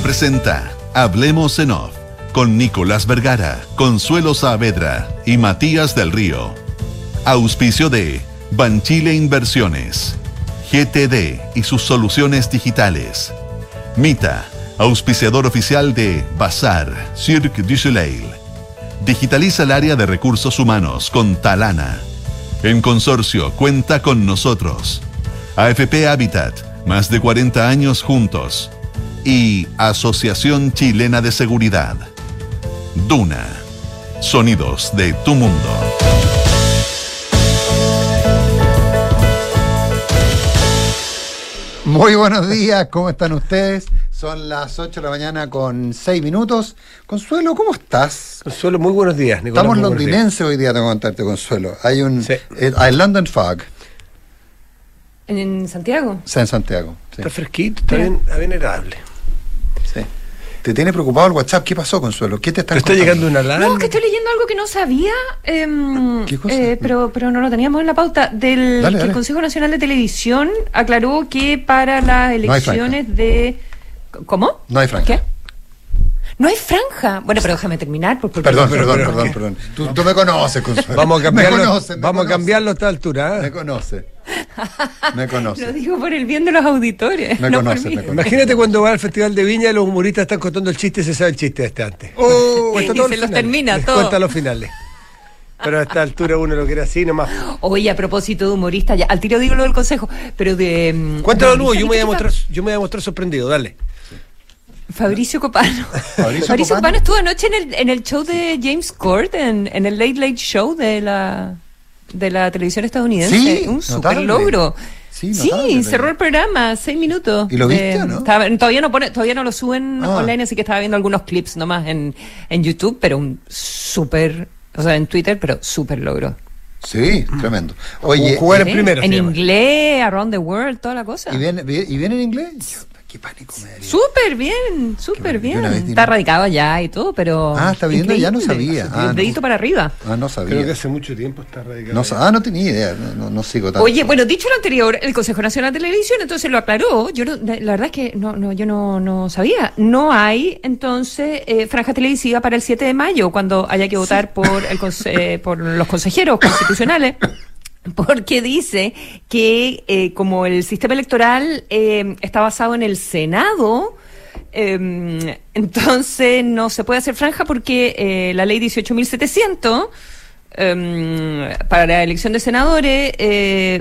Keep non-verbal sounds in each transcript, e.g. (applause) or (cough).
Presenta Hablemos en Off con Nicolás Vergara, Consuelo Saavedra y Matías del Río. Auspicio de Banchile Inversiones, GTD y sus soluciones digitales. Mita, auspiciador oficial de Bazar, Cirque du Soleil. Digitaliza el área de recursos humanos con Talana. En consorcio, cuenta con nosotros. AFP Habitat, más de 40 años juntos. Y Asociación Chilena de Seguridad. Duna. Sonidos de tu mundo. Muy buenos días, ¿cómo están ustedes? Son las 8 de la mañana con 6 minutos. Consuelo, ¿cómo estás? Consuelo, muy buenos días. Nicolás, Estamos londinenses hoy día, tengo que contarte, Consuelo. Hay un Sí. eh, hay London Fog, ¿En Santiago? está en Santiago. Sí, Está fresquito, está bien, está bien agradable. Sí. ¿Te tiene preocupado el WhatsApp? ¿Qué pasó, Consuelo? ¿Qué te está Te está llegando una alarma. No, que estoy leyendo algo que no sabía, em, ¿Qué cosa? eh, pero, pero no lo teníamos en la pauta, del Dale, que dale. el Consejo Nacional de Televisión aclaró que para las elecciones de... ¿Cómo? No hay franja. ¿Qué? No hay franja. Bueno, pero déjame terminar. por- porque- Perdón, perdón, perdón, perdón. Tú, tú me conoces, Consuelo. Vamos a (laughs) cambiarlo, Me conoces, me vamos a conoces. cambiarlo a esta altura. ¿eh? Me conoce. Me (laughs) Lo conoce. digo por el bien de los auditores. Me no conoce, por mí. me conoce. Imagínate cuando va al Festival de Viña y los humoristas están contando el chiste y se sabe el chiste este antes. (laughs) Oh, Cuenta y todos se los termina todo. Cuenta los finales. Pero a esta altura uno lo quiere así nomás. Oye, a propósito de humorista, ya, al tiro digo lo del consejo, pero de... mm, Cuéntalo de luego, yo me voy a mostrar, yo me voy a mostrar sorprendido, dale. Fabricio Copano. Fabricio Fabricio, Copano. Copano estuvo anoche en el, en el show de James Court, en, en el Late Late Show de la, de la televisión estadounidense. Sí, Un super notable. logro. Sí, cerró el programa, seis minutos. ¿Y lo viste Eh, o no? estaba- todavía no pone, todavía no lo suben Ah. online, así que estaba viendo algunos clips nomás en, en YouTube, pero un súper, o sea, en Twitter, pero súper logro. Sí, tremendo. Oye, Jugar en primero. En inglés, Around the World, toda la cosa. ¿y viene, y viene en inglés? Qué pánico me daría. Súper bien, súper bien. Está radicado allá y todo, pero. Ah, está viendo, ya no sabía. Ah, El dedito no. para arriba. Ah, no sabía. Creo que hace mucho tiempo está radicado. No, ah, no tenía idea, no, no, no sigo tanto. Oye, bueno, dicho lo anterior, el Consejo Nacional de Televisión entonces lo aclaró. Yo no- la verdad es que no, no, yo no, no sabía. No hay entonces eh, franja televisiva para el 7 de mayo, cuando haya que votar por el conse- eh, por los consejeros constitucionales. (coughs) (laughs) Porque dice que eh, como el sistema electoral eh, está basado en el Senado, eh, entonces no se puede hacer franja porque eh, la ley 18.700 eh, para la elección de senadores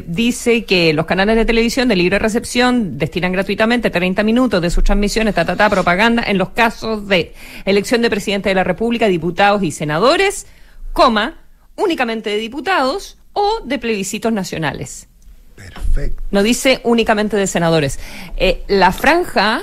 dice que los canales de televisión de libre recepción destinan gratuitamente 30 minutos de sus transmisiones, ta, ta, ta, propaganda, en los casos de elección de presidente de la República, diputados y senadores, coma, únicamente de diputados o de plebiscitos nacionales. Perfecto. No dice únicamente de senadores. Eh, la franja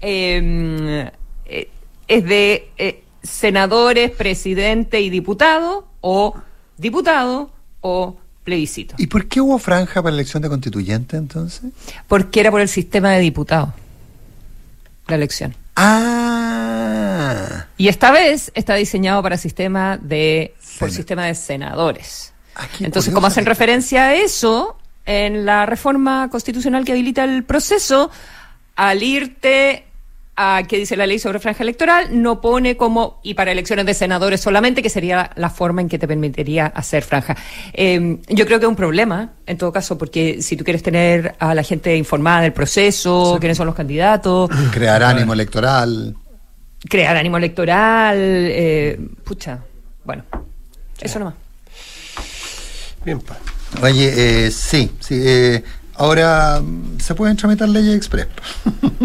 eh, eh, es de eh, senadores, presidente y diputado, o diputado, o plebiscito. ¿Y por qué hubo franja para la elección de constituyente entonces? Porque era por el sistema de diputados la elección. Ah, Y esta vez está diseñado para sistema de por sistema de senadores. Entonces, curioso como hacen que- referencia a eso, en la reforma constitucional que habilita el proceso, al irte a qué dice la ley sobre franja electoral, no pone como y para elecciones de senadores solamente, que sería la forma en que te permitiría hacer franja. Eh, yo creo que es un problema, en todo caso, porque si tú quieres tener a la gente informada del proceso, quiénes son los candidatos, (clears throat) crear ánimo electoral. crear ánimo electoral, eh, pucha, bueno, eso nomás. Bien, pa. Oye, eh, sí, sí. eh, ahora mm, se pueden tramitar leyes express.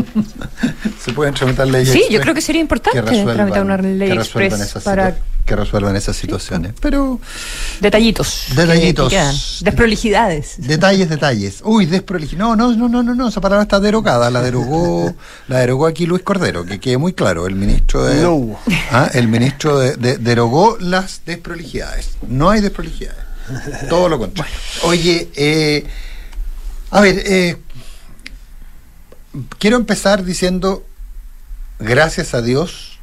(laughs) se pueden tramitar leyes Sí, yo creo que sería importante tramitar una ley que express esas para- que resuelvan esas situaciones. Pero Detallitos. Detallitos. que. Desprolijidades. detalles, detalles. Uy, desproliji. No, no, no, no, no, no, esa palabra está derogada. La derogó, (laughs) la derogó aquí Luis Cordero, que quede muy claro. El ministro de, No hubo. Ah, el ministro de- de- derogó las desprolijidades. No hay desprolijidades. (laughs) Todo lo contrario. Oye, eh, a ver, eh, quiero empezar diciendo gracias a Dios,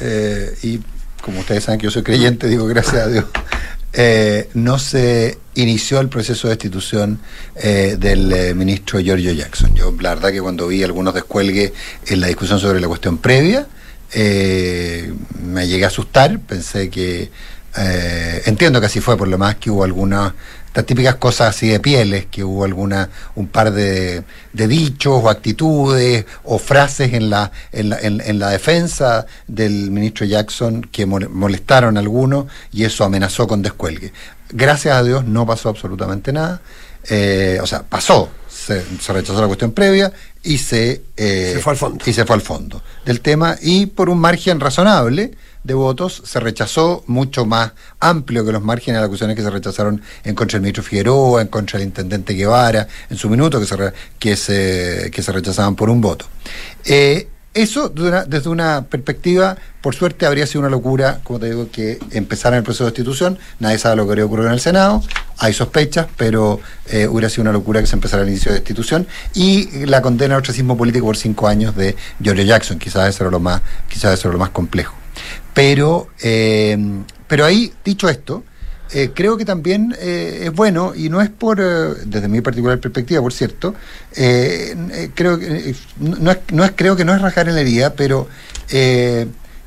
eh, y como ustedes saben que yo soy creyente, digo gracias a Dios, (laughs) eh, no se inició el proceso de destitución eh, del ministro Giorgio Jackson. Yo la verdad que cuando vi algunos descuelgues en la discusión sobre la cuestión previa, me llegué a asustar, pensé que... eh, entiendo que así fue, por lo más que hubo algunas estas típicas cosas así de pieles, que hubo alguna, un par de, de dichos o actitudes o frases en la, en la, en, en la defensa del ministro Jackson que mol- molestaron a algunos y eso amenazó con descuelgue. Gracias a Dios no pasó absolutamente nada. Eh, o sea, pasó, se, se rechazó la cuestión previa y se, eh, Se fue al fondo. y se fue al fondo del tema y por un margen razonable de votos se rechazó mucho más amplio que los márgenes de acusaciones que se rechazaron en contra del ministro Figueroa, en contra del intendente Guevara, en su minuto, que se, re- que se, rechazaban por un voto. Eh, eso desde una perspectiva, por suerte, habría sido una locura, como te digo, que empezara el proceso de destitución. Nadie sabe lo que habría ocurrido en el Senado. Hay sospechas, pero eh, hubiera sido una locura que se empezara el inicio de destitución. Y la condena al ostracismo político por cinco años de Giorgio Jackson. Quizás eso era lo más, quizás eso era lo más complejo. Pero, eh, pero ahí, dicho esto, eh, creo que también eh, es bueno, y no es por, eh, desde mi particular perspectiva, por cierto, eh, creo que, no, es, no es- creo que no es rajar en la herida, pero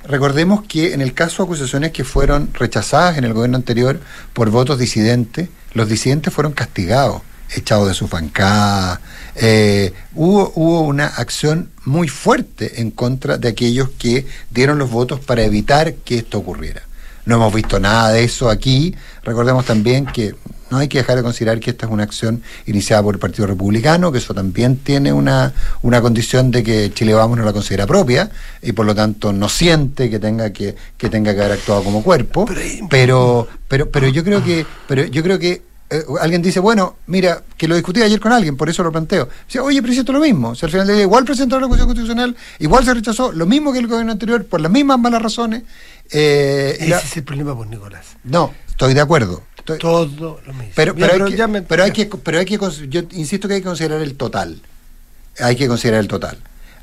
recordemos que en el caso de acusaciones que fueron rechazadas en el gobierno anterior por votos disidentes, los disidentes fueron castigados, echados de sus bancadas. eh, hubo, hubo una acción muy fuerte en contra de aquellos que dieron los votos para evitar que esto ocurriera. No hemos visto nada de eso aquí. Recordemos también que no hay que dejar de considerar que esta es una acción iniciada por el Partido Republicano, que eso también tiene una, una condición de que Chile Vamos no la considera propia y por lo tanto no siente que tenga que, que tenga que haber actuado como cuerpo. Pero, pero, pero yo creo que, pero yo creo que eh, alguien dice, bueno, mira, que lo discutí ayer con alguien, por eso lo planteo. Oye, pero esto lo mismo. Si al final del día igual presentaron la cuestión constitucional, igual se rechazó, lo mismo que el gobierno anterior, por las mismas malas razones. eh, Ese la- es el problema, pues, Nicolás. no, estoy de acuerdo. Estoy- Todo lo mismo. pero, Ya, pero, hay que, ya me- pero hay que, pero hay que, yo insisto que hay que considerar el total. Hay que considerar el total.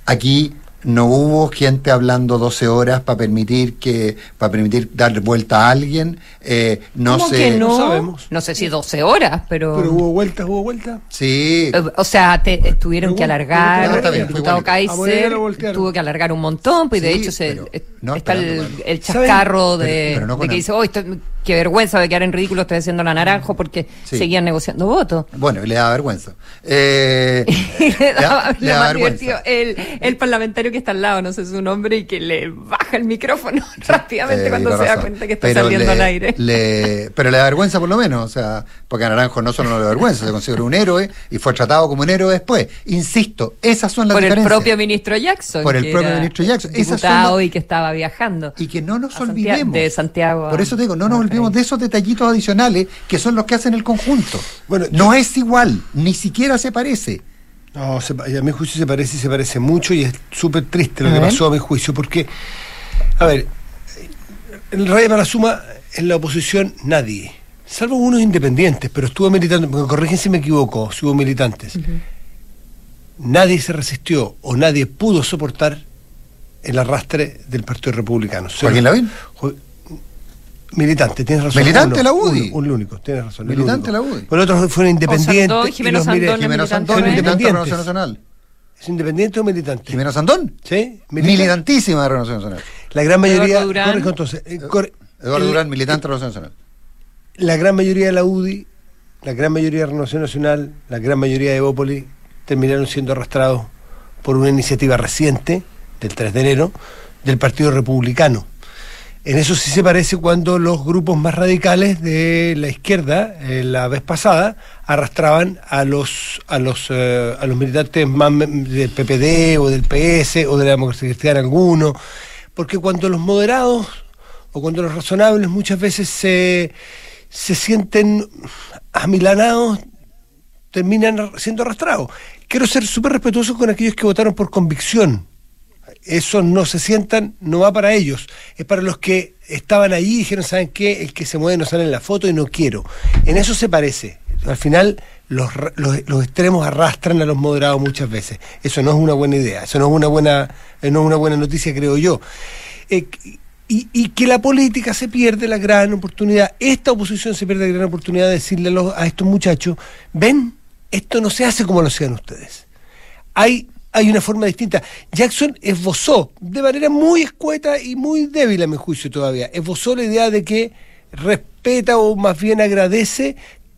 Aquí no hubo gente hablando 12 horas para permitir que, para permitir darle vuelta a alguien. eh, no ¿Cómo sé. que no? No sabemos. No sé si 12 horas, pero... Pero hubo vueltas, hubo vueltas. Sí. Eh, O sea, te, eh, tuvieron que alargar, está bien, el diputado Kaiser tuvo que alargar un montón, pues de Sí, hecho se, pero eh, no está el, el chascarro de, Pero- pero no de con que dice, oh, esto- qué vergüenza de quedar en ridículo, estoy haciendo la naranjo porque Sí. seguían negociando votos. Bueno, y le da vergüenza. Eh, (laughs) le da- daba- le lo da más vergüenza. el, el parlamentario que está al lado, no sé su nombre, y que le baja el micrófono (laughs) rápidamente Eh, cuando se da cuenta que está Pero saliendo le- al aire. (laughs) le- pero le da vergüenza por lo menos, o sea, porque a Naranjo no solo no le da vergüenza, se considera un héroe y fue tratado como un héroe después. Insisto, esas son las Por el diferencias. propio ministro Jackson. Por el propio ministro Jackson. Esas son las- y que estaba viajando. Y que no nos olvidemos. de Santiago Por eso te digo, no nos a olvidemos de esos detallitos adicionales que son los que hacen el conjunto. Bueno, no es igual, ni siquiera se parece. No, se a mi juicio se parece y se parece mucho y es súper triste lo A que ver. pasó a mi juicio, porque, a ver, el Rey para suma en la oposición nadie, salvo unos independientes, pero estuvo militando, corrigen si me equivoco, si hubo militantes. Nadie se resistió o nadie pudo soportar el arrastre del Partido Republicano. ¿Joaquín Lavín? Militante, tienes razón. Militante uno, la UDI. uno, un único, tienes razón. Militante único. la UDI. Pero otros fueron independientes. Sandón, y Jimeno Sandón, Jimeno Sandón, militante de. Renovación Nacional. ¿Es independiente o militante? Jimeno Sandón, ¿Sí? milita. militantísima de Renovación Nacional. La gran mayoría. Eduardo Durán. corrijo entonces. eh, corre- Eduardo el- Durán, militante de Renovación Nacional. La gran mayoría de la UDI, la gran mayoría de Renovación Nacional, la gran mayoría de Evópolis terminaron siendo arrastrados por una iniciativa reciente, del 3 de enero, del Partido Republicano. En eso sí se parece cuando los grupos más radicales de la izquierda, eh, la vez pasada, arrastraban a los a los eh, a los militantes más del PPD o del PS o de la democracia cristiana alguno, porque cuando los moderados o cuando los razonables muchas veces se, se sienten amilanados, terminan siendo arrastrados. Quiero ser súper respetuoso con aquellos que votaron por convicción. Esos no se sientan, no va para ellos. Es para los que estaban allí y dijeron, ¿saben qué? El que se mueve no sale en la foto y no quiero. En eso se parece. Al final, los, los, los extremos arrastran a los moderados muchas veces. Eso no es una buena idea. Eso no es una buena, eh, no es una buena noticia, creo yo. Eh, y, y que la política se pierde la gran oportunidad, esta oposición se pierde la gran oportunidad de decirle a, los- a estos muchachos, ven, esto no se hace como lo hacían ustedes. Hay, hay una forma distinta. Jackson esbozó, de manera muy escueta y muy débil a mi juicio todavía, esbozó la idea de que respeta o más bien agradece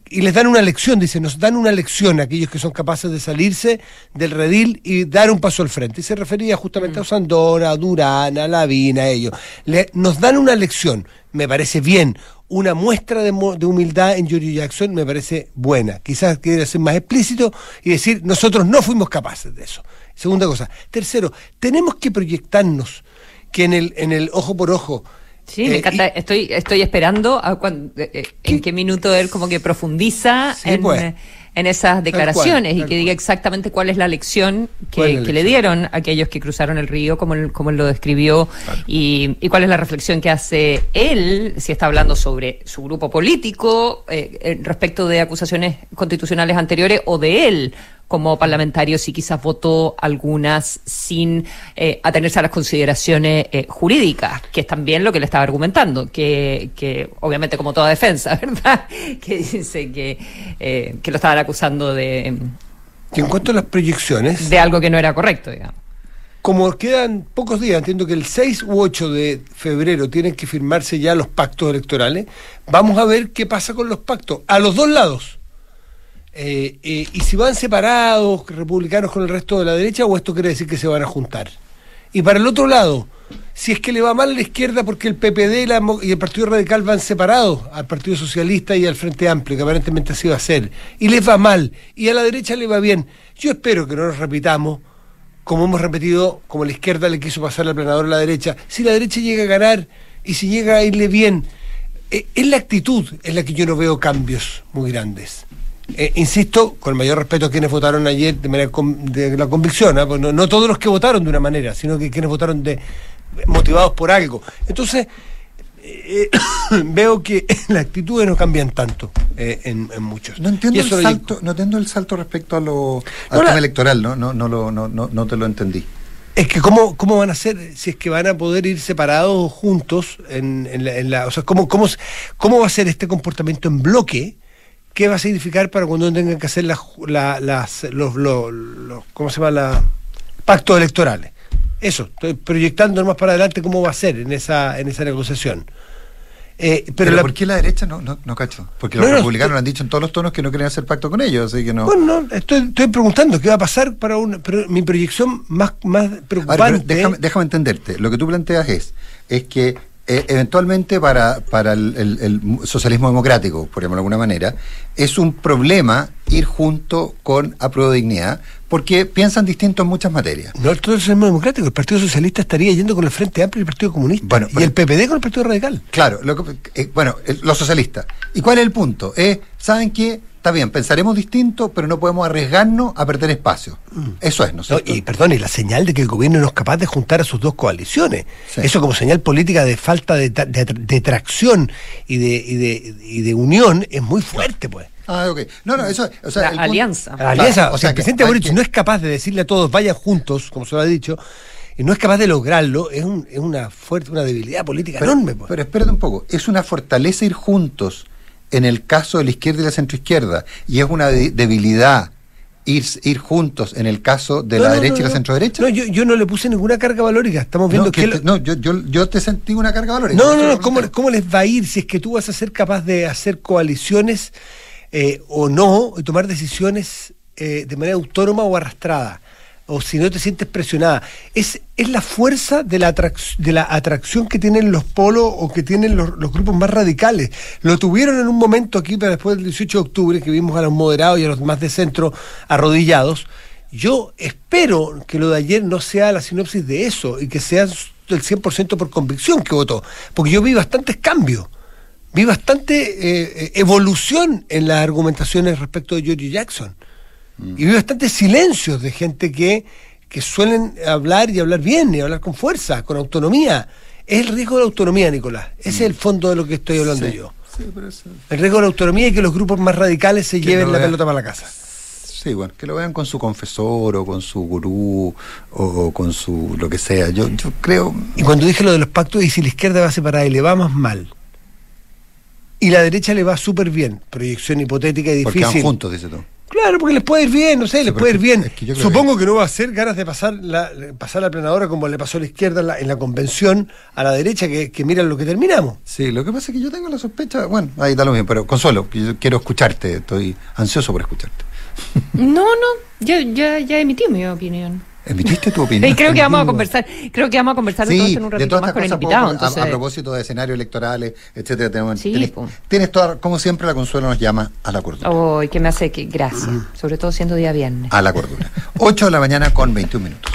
y les dan una lección, dice, nos dan una lección a aquellos que son capaces de salirse del redil y dar un paso al frente. Y se refería justamente a Osandora, a Durán, a Lavín, a ellos. Le- nos dan una lección, me parece bien. Una muestra de, de humildad en Giorgio Jackson me parece buena. Quizás quiera ser más explícito y decir, nosotros no fuimos capaces de eso. Segunda cosa. Tercero, tenemos que proyectarnos que en el, en el ojo por ojo. Sí, me eh, encanta. y- Estoy, estoy esperando a cuan- eh, eh, en qué minuto él como que profundiza Sí, en, pues. en esas declaraciones cual, y que diga exactamente cuál es la lección ¿Cuál es que, la que le dieron a aquellos que cruzaron el río, como él, como él lo describió, y, y cuál es la reflexión que hace él, si está hablando sobre su grupo político, eh, respecto de acusaciones constitucionales anteriores, o de él como parlamentario, si quizás votó algunas sin eh, atenerse a las consideraciones eh, jurídicas, que es también lo que le estaba argumentando, que, que obviamente como toda defensa, (laughs) ¿verdad? Que dice que, eh, que lo estaban acusando de, que en cuanto a las proyecciones, de algo que no era correcto, digamos. como quedan pocos días, entiendo que el 6 u 8 de febrero tienen que firmarse ya los pactos electorales, vamos a ver qué pasa con los pactos, a los dos lados. Eh, eh, y si van separados, republicanos con el resto de la derecha, o esto quiere decir que se van a juntar. Y para el otro lado, si es que le va mal a la izquierda porque el PPD y, el Partido Radical van separados al Partido Socialista y al Frente Amplio, que aparentemente así va a ser, y les va mal, y a la derecha le va bien, yo espero que no nos repitamos como hemos repetido, como la izquierda le quiso pasar al planador a la derecha, si la derecha llega a ganar y si llega a irle bien, eh, es la actitud en la que yo no veo cambios muy grandes. Eh, insisto, con el mayor respeto a quienes votaron ayer de manera con- de la convicción, ¿ah? Pues no, no todos los que votaron de una manera, sino que quienes votaron de motivados por algo. Entonces, eh, (coughs) veo que (coughs) las actitudes no cambian tanto eh, en, en muchos. No entiendo el salto, no entiendo el salto respecto a lo, al No, tema electoral, no, no, no, lo, no, no, no te lo entendí. Es que cómo, cómo van a ser, si es que van a poder ir separados o juntos, en, en la, en la- o sea, cómo, cómo, cómo va a ser este comportamiento en bloque, qué va a significar para cuando tengan que hacer las, ju- la- las, los, los, los- ¿cómo se llama? La, pactos electorales. Eso, estoy proyectando más para adelante cómo va a ser en esa, en esa negociación. Eh, pero Pero, la- ¿por qué la derecha no, no, no cacho? Porque los no, republicanos estoy- han dicho en todos los tonos que no quieren hacer pacto con ellos, así que no. Bueno, no, estoy, estoy preguntando qué va a pasar para una, pero mi proyección más, más preocupante. déjame, déjame entenderte. Lo que tú planteas es, es que eh, eventualmente para, para el, el- el socialismo democrático, por llamarlo de alguna manera, es un problema ir junto con apruebo de dignidad, porque piensan distinto en muchas materias. No, el socialismo democrático. El Partido Socialista estaría yendo con el Frente Amplio y el Partido Comunista. Bueno, y el PPD con el Partido Radical. Claro, lo que- eh, bueno, los socialistas. ¿Y cuál es el punto? Es, ¿saben qué? Está bien, pensaremos distinto, pero no podemos arriesgarnos a perder espacio. Eso es, ¿no No, y perdón, y la señal de que el gobierno no es capaz de juntar a sus dos coaliciones. Sí. Eso como señal política de falta de, tra- de, tra- de tracción y de, y, de, y de unión es muy fuerte, pues. Ah, ok. No, no, eso. O sea, La el punto- alianza. La alianza, Claro, o sea, el presidente Boric que- no es capaz de decirle a todos vayan juntos, como se lo ha dicho, y no es capaz de lograrlo, es, un- es una fuerte, una debilidad política Pero, enorme. pues. pero espérate un poco, es una fortaleza ir juntos en el caso de la izquierda y la centroizquierda, y es una de- debilidad ir, ir juntos en el caso de No, la no, derecha no, y la no. centroderecha. No, yo, yo no le puse ninguna carga valórica. Estamos viendo que, que lo- no, yo, yo, yo te sentí una carga valórica. No, no, no, ¿cómo, cómo les va a ir si es que tú vas a ser capaz de hacer coaliciones eh, o no, y tomar decisiones eh, de manera autónoma o arrastrada? O si no te sientes presionada. Es, es la fuerza de la, de la atracción que tienen los polos o que tienen los, los grupos más radicales. Lo tuvieron en un momento aquí, pero después del 18 de octubre, que vimos a los moderados y a los más de centro arrodillados. Yo espero que lo de ayer no sea la sinopsis de eso y que sea el 100% por convicción que votó, porque yo vi bastantes cambios, vi bastante eh, eh, evolución en las argumentaciones respecto de George Jackson y vi bastantes silencios de gente que, que suelen hablar y hablar bien y hablar con fuerza, con autonomía. Es el riesgo de la autonomía, Nicolás. Ese es el fondo de lo que estoy hablando Sí. yo. Sí, pero eso- El riesgo de la autonomía y que los grupos más radicales se Que lleven no la pelota para la casa. Sí, bueno, que lo vean con su confesor o con su gurú o, o con su lo que sea. Yo, yo creo. Y cuando dije lo de los pactos, y si la izquierda va separada y le va más mal, y la derecha le va súper bien, proyección hipotética y Porque difícil. van juntos, dice tú. Claro, porque les puede ir bien, no sé, les puede ir bien. es que Supongo que... no va a ser ganas de pasar la, pasar la planadora como le pasó a la izquierda en la, en la convención, a la derecha, que, que miran lo que terminamos. Sí, lo que pasa es que yo tengo la sospecha. Bueno, ahí da lo mismo, pero Consuelo, yo quiero escucharte. Estoy ansioso por escucharte. No, no, yo ya, ya emití mi opinión. ¿Emitiste tu opinión? (laughs) Y creo que vamos a conversar, creo que vamos a conversar Sí, esto en un ratito más con el invitado. podemos- a- a, entonces- propósito de escenarios electorales, etcétera, tenemos, Sí, tienes, po. tienes toda, como siempre, la Consuelo nos llama a la cordura. Oh, que me hace que gracias, sobre todo siendo día viernes. A la cordura. 8 de la mañana con 21 minutos.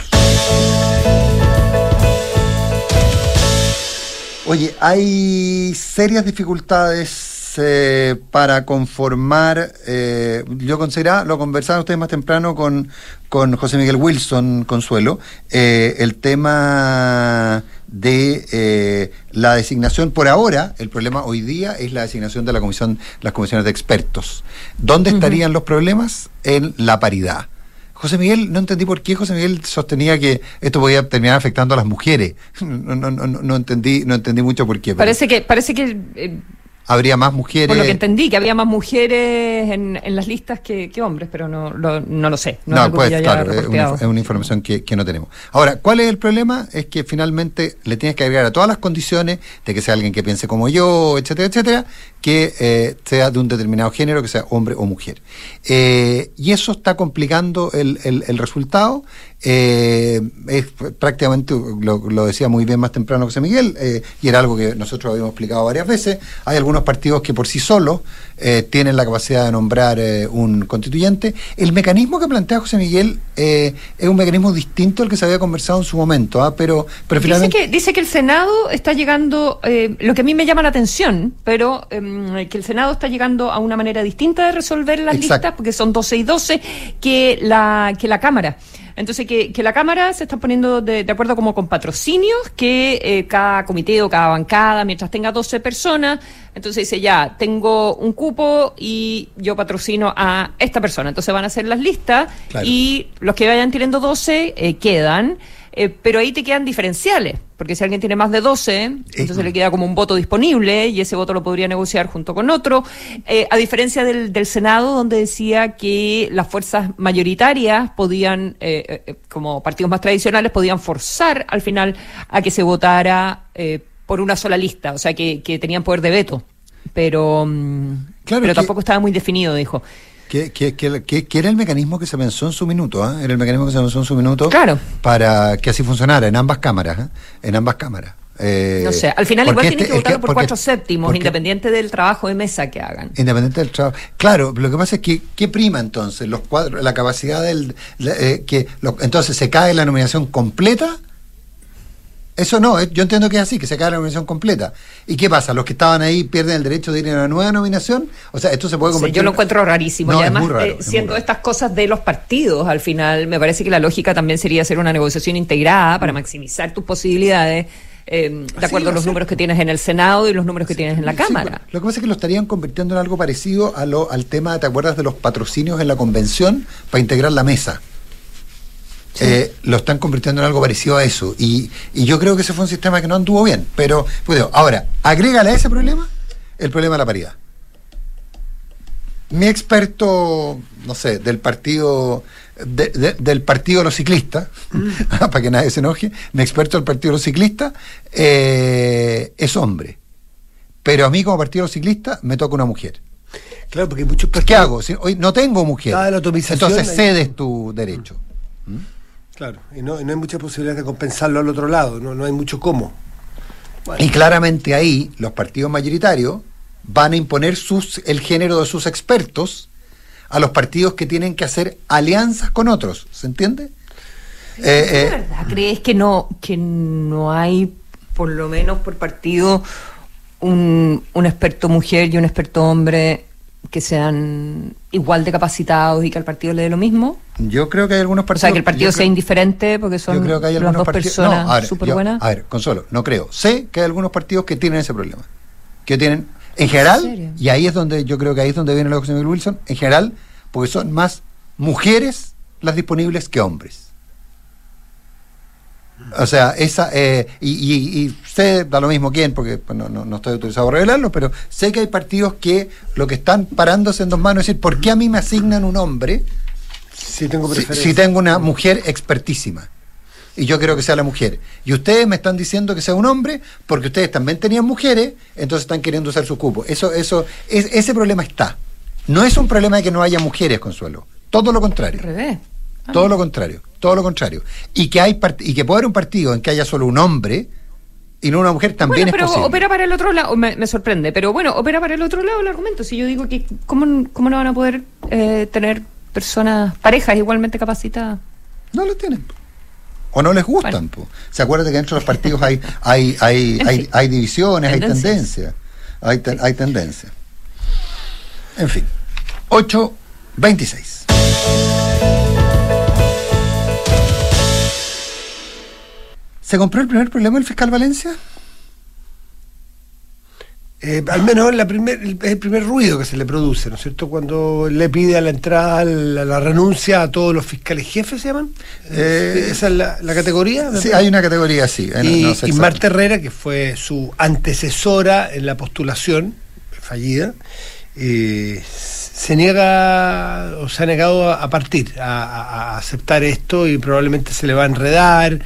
Oye, hay serias dificultades eh, para conformar, eh, yo consideraba, lo conversaban ustedes más temprano con, con José Miguel Wilson Consuelo, eh, el tema de la designación por ahora, el problema hoy día es la designación de la comisión, las comisiones de expertos. ¿Dónde estarían los problemas? En la paridad. José Miguel, no entendí por qué José Miguel sostenía que esto podía terminar afectando a las mujeres. (laughs) No, no, no, no entendí, no entendí mucho por qué. pero Parece que, parece que eh, habría más mujeres. por lo que entendí, que había más mujeres en, en las listas que, que hombres, pero no lo, no lo sé. No, No, pues claro, es una, reporteado. es una información que, que no tenemos. Ahora, ¿cuál es el problema? Es que finalmente le tienes que agregar a todas las condiciones de que sea alguien que piense como yo, etcétera, etcétera, que eh, sea de un determinado género, que sea hombre o mujer. Eh, y eso está complicando el, el- el resultado. Eh, es prácticamente, lo, lo decía muy bien más temprano José Miguel, eh, y era algo que nosotros habíamos explicado varias veces. Hay algunos partidos que por sí solos eh, tienen la capacidad de nombrar eh, un constituyente. El mecanismo que plantea José Miguel eh, es un mecanismo distinto al que se había conversado en su momento, ¿ah? pero, pero Dice que, dice que el Senado está llegando, eh, lo que a mí me llama la atención, pero em, que el Senado está llegando a una manera distinta de resolver las Exacto. listas, porque son 12 y 12, que la, que la Cámara. Entonces, que, que la Cámara se está poniendo de, de acuerdo como con patrocinios, que eh, cada comité o cada bancada, mientras tenga 12 personas, entonces dice, ya, tengo un cupo y yo patrocino a esta persona. Entonces van a hacer las listas Claro. y los que vayan teniendo 12 eh, quedan. Eh, pero ahí te quedan diferenciales, porque si alguien tiene más de 12, entonces le queda como un voto disponible y ese voto lo podría negociar junto con otro. Eh, a diferencia del, del Senado, donde decía que las fuerzas mayoritarias podían, eh, eh, como partidos más tradicionales, podían forzar al final a que se votara eh, por una sola lista, o sea, que, que tenían poder de veto. Pero, mm, Claro, pero que- tampoco estaba muy definido, dijo. Que, que, que, que- que era el mecanismo que se pensó en su minuto, ¿ah? era el mecanismo que se pensó en su minuto Claro. para que así funcionara en ambas cámaras, ¿ah? en ambas cámaras. Eh, No sé, al final igual tienen este- que es votarlo por cuatro séptimos, porque- independiente del trabajo de mesa que hagan. Independiente del trabajo. Claro, lo que pasa es que, ¿qué prima entonces? Los cuadros, la capacidad del. la- eh, que Entonces, ¿se cae la nominación completa? Eso no, eh, yo entiendo que es así, que se cae la nominación completa. ¿Y qué pasa? ¿Los que estaban ahí pierden el derecho de ir a una nueva nominación? O sea, esto se puede Sí, convertir. yo lo encuentro rarísimo. No, y además, raro, eh, siendo estas cosas de los partidos, al final, me parece que la lógica también sería hacer una negociación integrada para maximizar tus posibilidades, eh, de Así acuerdo a los números que tienes en el Senado y los números que tienes en la Sí, Cámara. lo que pasa es que lo estarían convirtiendo en algo parecido a lo, al tema, ¿te acuerdas de los patrocinios en la convención para integrar la mesa? Eh, lo están convirtiendo en algo parecido a eso. Y, y yo creo que ese fue un sistema que no anduvo bien. Pero, pues, ahora, agrégale a ese problema el problema de la paridad. Mi experto, no sé, del partido de- de- del partido de los ciclistas, (laughs) para que nadie se enoje, mi experto del partido de los ciclistas eh, es hombre. Pero a mí como partido de los ciclistas me toca una mujer. Claro, porque muchos ¿Qué hago? Si hoy no tengo mujer. La Entonces cedes tu derecho. Claro, y no, y no hay mucha posibilidad de compensarlo al otro lado, no, no hay mucho cómo. Y claramente ahí los partidos mayoritarios van a imponer sus, el género de sus expertos a los partidos que tienen que hacer alianzas con otros. ¿Se entiende? Eh, ¿De eh, verdad crees que no, que no hay, por lo menos por partido, un, un experto mujer y un experto hombre que sean igual de capacitados y que al partido le dé lo mismo? yo creo que hay algunos O partidos. sea, que el partido sea creo- indiferente porque son yo creo que hay las dos partidos. personas no, súper buenas. A ver, Consuelo, no creo. Sé que hay algunos partidos que tienen ese problema. Que tienen, en general, y ahí es donde yo creo que ahí es donde viene lo de José Miguel Wilson, en general, porque son más mujeres las disponibles que hombres. O sea, esa, eh, y, y, y, sé, da lo mismo quién, porque pues, no, no, no, estoy autorizado a revelarlo, pero sé que hay partidos que lo que están parándose en dos manos es decir, ¿por qué a mí me asignan un hombre si tengo, si, si tengo una mujer expertísima? Y yo quiero que sea la mujer. Y ustedes me están diciendo que sea un hombre porque ustedes también tenían mujeres, entonces están queriendo usar su cupo. Eso, eso, es, ese problema está. No es un problema de que no haya mujeres, Consuelo. Todo lo contrario. Al Todo lo contrario, todo lo contrario. Y que hay y que puede haber un partido en que haya solo un hombre y no una mujer también bueno, pero es posible. opera para el otro lado, me, me, sorprende, pero bueno, opera para el otro lado el argumento. Si yo digo que cómo, cómo no van a poder eh, tener personas, parejas igualmente capacitadas. No lo tienen. O no les gustan. Bueno. ¿Se acuerdan que dentro de los partidos hay hay hay, (laughs) hay, hay, divisiones, Tendencias. hay tendencias? Hay, ten, hay tendencias. En fin. 8.26. ¿Se compró el primer problema el fiscal Valencia? Eh, al menos la primer, el, el, primer ruido que se le produce, ¿no es cierto? Cuando le pide a la entrada la, la renuncia a todos los fiscales jefes, ¿se llaman? Eh, ¿Esa es la, la categoría? Sí, hay una categoría, sí. Eh, y, no, no y Marta Herrera, que fue su antecesora en la postulación, fallida, eh, se niega o se ha negado a, a partir, a, a, aceptar esto y probablemente se le va a enredar,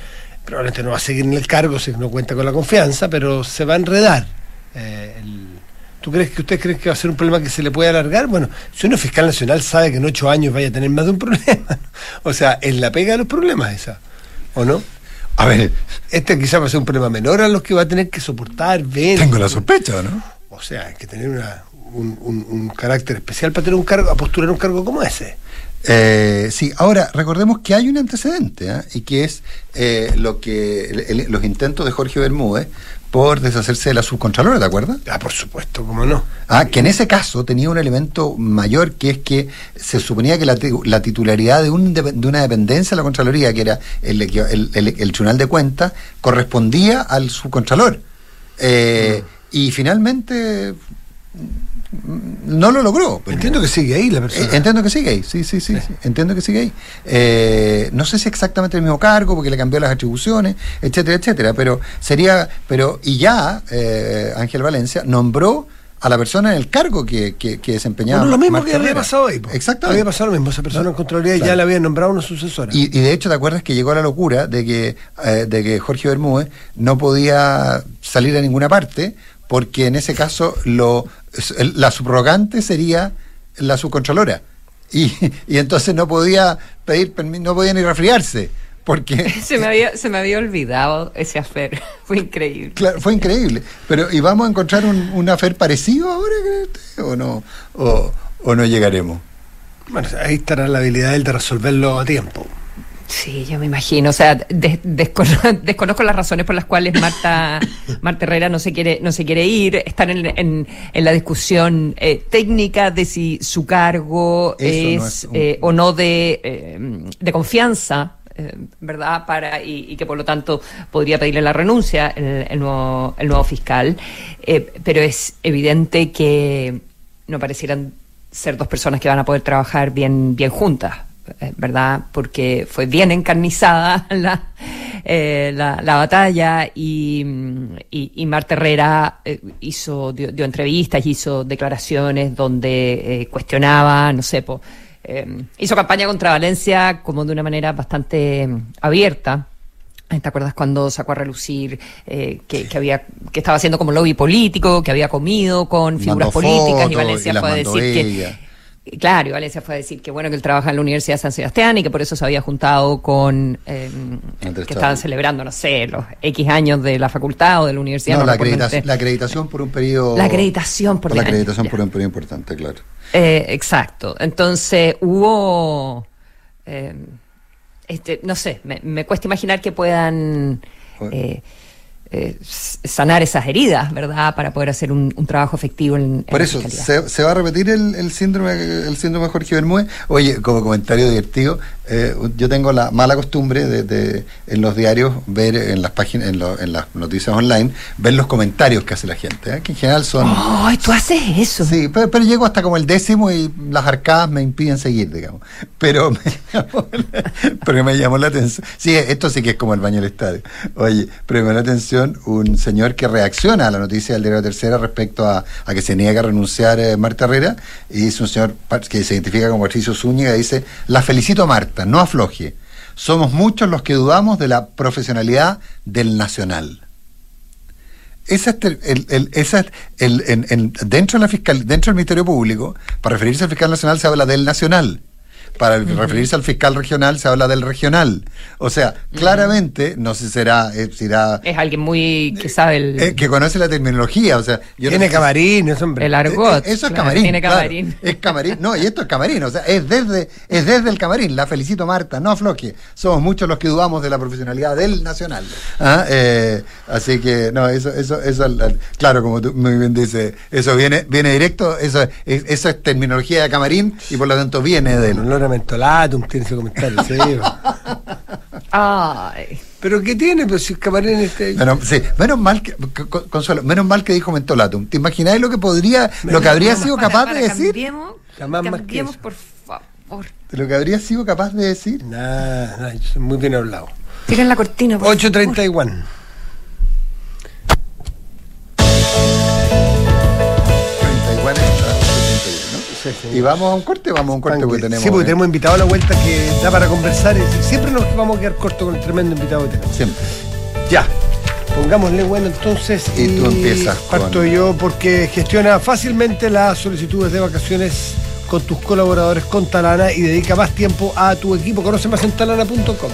probablemente no va a seguir en el cargo si no cuenta con la confianza, pero se va a enredar. Eh, el, ¿Tú crees que usted cree que va a ser un problema que se le puede alargar? Bueno, si uno es fiscal nacional sabe que en ocho años vaya a tener más de un (laughs) problema. o sea, es la pega de los problemas esa, ¿o no? A ver, este quizás va a ser un problema menor a los que va a tener que soportar, ver. Tengo la sospecha, ¿no? O sea, hay que tener una, un, un, un, carácter especial para tener un cargo, a postular un cargo como ese. Eh, sí, ahora recordemos que hay un antecedente ¿eh? y que es eh, lo que el, el, los intentos de Jorge Bermúdez por deshacerse de la subcontralora, ¿te acuerdas? Ah, por supuesto, cómo no. Ah, que en ese caso tenía un elemento mayor que es que se suponía que la, la titularidad de, un, de, una dependencia de la Contraloría, que era el, el, el Tribunal de Cuentas, correspondía al subcontralor. Eh, mm. Y finalmente no lo logró. Entiendo que sigue ahí la persona. Eh, entiendo que sigue ahí, sí, sí, sí, sí. entiendo que sigue ahí. Eh, no sé si exactamente el mismo cargo, porque le cambió las atribuciones, etcétera, etcétera, pero sería, pero, y ya eh, Ángel Valencia nombró a la persona en el cargo que, que, que desempeñaba. Bueno, lo mismo Marta que había pasado ahí. Exacto. Había pasado lo mismo. Esa persona ¿No? en Contraloría claro. ya le había nombrado una sucesora. Y, y, de hecho, ¿te acuerdas que llegó a la locura de que, eh, de que Jorge Bermúdez no podía salir a ninguna parte porque en ese caso lo, la subrogante sería la subcontralora. Y, y entonces no podía pedir no podía ni resfriarse. Porque (laughs) se me había, se me había olvidado ese afer. (laughs) Fue increíble. Claro, fue increíble. Pero ¿y vamos a encontrar un, un afer parecido ahora o no? O, o no llegaremos? Bueno, ahí estará la habilidad de resolverlo a tiempo. Sí, yo me imagino. O sea, des, desconozco, (laughs) desconozco las razones por las cuales Marta, (laughs) Marta Herrera no se quiere, no se quiere ir. Están en, en, en la discusión eh, técnica de si su cargo es, no es un... eh, o no de, eh, de confianza. Eh, ¿verdad? Para, y, y, que por lo tanto podría pedirle la renuncia el, el nuevo, el nuevo fiscal. Eh, pero es evidente que no parecieran ser dos personas que van a poder trabajar bien, bien juntas. ¿Verdad? Porque fue bien encarnizada (laughs) la, eh, la, la, batalla y, y, y Marta Herrera eh, hizo, dio, dio, entrevistas, hizo declaraciones donde eh, cuestionaba, no sé, po, hizo campaña contra Valencia como de una manera bastante abierta. ¿Te acuerdas cuando sacó a relucir eh, que, que, había que estaba haciendo como lobby político, que había comido con figuras políticas y Valencia y fue a decir ella. que Claro, y Valencia fue a decir que bueno que él trabaja en la Universidad de San Sebastián y que por eso se había juntado con eh, que estaban celebrando, no sé, los X años de la facultad o de la universidad. No, no la, acreditación, la, acreditación, por un periodo. La acreditación por, por la acreditación por un periodo importante, claro. Eh, exacto. Entonces hubo, eh, este, no sé, me, me, cuesta imaginar que puedan eh, sanar esas heridas, ¿verdad? Para poder hacer un, un trabajo efectivo en, Por eso, se, se va a repetir el, el síndrome el síndrome de Jorge Bermúdez. Oye, como comentario divertido, eh, yo tengo la mala costumbre de, de en los diarios ver en las páginas, en, lo- en las noticias online, ver los comentarios que hace la gente, ¿eh? que en general son... ¡Ay, tú haces eso! Sí, pero, pero llego hasta como el décimo y las arcadas me impiden seguir, digamos. Pero (laughs) me llamó la, pero me llamó la atención. Sí, esto sí que es como el baño del estadio. Oye, pero me llamó la atención un señor que reacciona a la noticia del diario Tercera respecto a, que se niega a renunciar eh, Marta Herrera. Y es un señor que se identifica como Patricio Zúñiga y dice: La felicito, Marta, no afloje. Somos muchos los que dudamos de la profesionalidad del Nacional. Esa es el, el- esa es el- en- en- dentro, de la fiscal, dentro del Ministerio Público, para referirse al fiscal nacional se habla del nacional. Para referirse al fiscal regional se habla del regional. O sea, claramente, no sé si será, eh, será Es alguien muy que sabe el, eh, que conoce la terminología. O sea, yo no Tiene sé si- camarines, hombre. el argot. eh, Eso es claro, camarín. Tiene claro. camarín. es camarín. No, y esto es camarín. O sea, es desde, es desde el camarín. La felicito, Marta. No afloje. Somos muchos los que dudamos de la profesionalidad del Nacional. Ah, eh, así que, no, eso, eso, eso, la- claro, como tú muy bien dices, eso viene, viene directo, eso, es, eso es terminología de camarín y por lo tanto viene de él. Olor a mentolatum tiene ese comentario, sí. (laughs) Ay. ¿Pero qué tiene? Pues si camarín este... Menos, sí, menos mal que, Consuelo, menos mal que dijo mentolatum. ¿Te imagináis lo que podría, lo que habría sido Para- capaz para de decir? Cambiemos, Jamás más que cambiemos, eso. por favor. Lo que habría sido capaz de decir. Yo soy muy bien hablado. Tiren la cortina. por 8.31. Sí, sí. Y vamos a un corte, vamos a un corte porque tenemos. Sí, porque eh, tenemos invitado a la vuelta que da para conversar. Siempre nos vamos a quedar cortos con el tremendo invitado que tenemos. Siempre. Ya. Pongámosle bueno entonces. Y tú empiezas Parto con- yo porque gestiona fácilmente las solicitudes de vacaciones con tus colaboradores con Talana y dedica más tiempo a tu equipo. Conoce más en talana.com.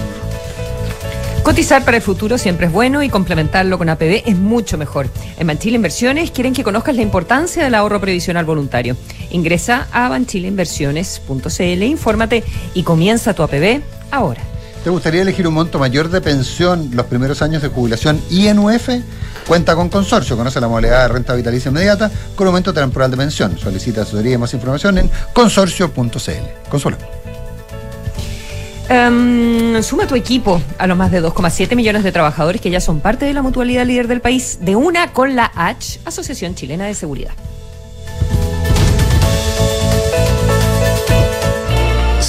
Cotizar para el futuro siempre es bueno y complementarlo con APB es mucho mejor. En Banchile Inversiones quieren que conozcas la importancia del ahorro previsional voluntario. Ingresa a banchileinversiones.cl, infórmate y comienza tu APB ahora. ¿Te gustaría elegir un monto mayor de pensión los primeros años de jubilación INUF? Cuenta con consorcio, conoce la modalidad de renta vitalicia inmediata con aumento temporal de pensión. Solicita asesoría y más información en consorcio.cl. Consuelo. Em, suma tu equipo a los más de 2,7 millones de trabajadores que ya son parte de la mutualidad líder del país, de una con la H, Asociación Chilena de Seguridad.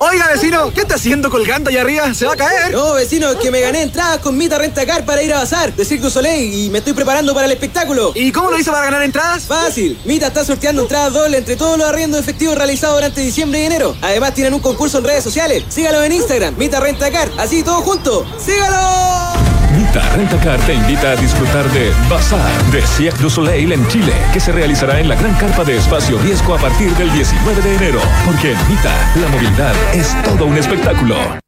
Oiga, vecino, ¿qué está haciendo colgando allá arriba? ¿Se va a caer? No, vecino, que me gané entradas con Mita Rentacar para ir a bazar de Cirque du Soleil y me estoy preparando para el espectáculo. ¿Y cómo lo hizo para ganar entradas? Fácil, Mita está sorteando entradas dobles entre todos los arriendos efectivos realizados durante diciembre y enero. Además tienen un concurso en redes sociales. Sígalo en Instagram, Mita Rentacar, así todo junto. ¡Sígalo! Mita Rentacar te invita a disfrutar de Bazar de Cirque du Soleil en Chile, que se realizará en la gran carpa de espacio riesgo a partir del 19 de enero. Porque en Mita, la movilidad es todo un espectáculo.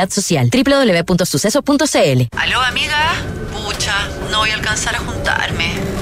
Social. www.suceso.cl Aló, amiga. Pucha, No voy a alcanzar a juntarme.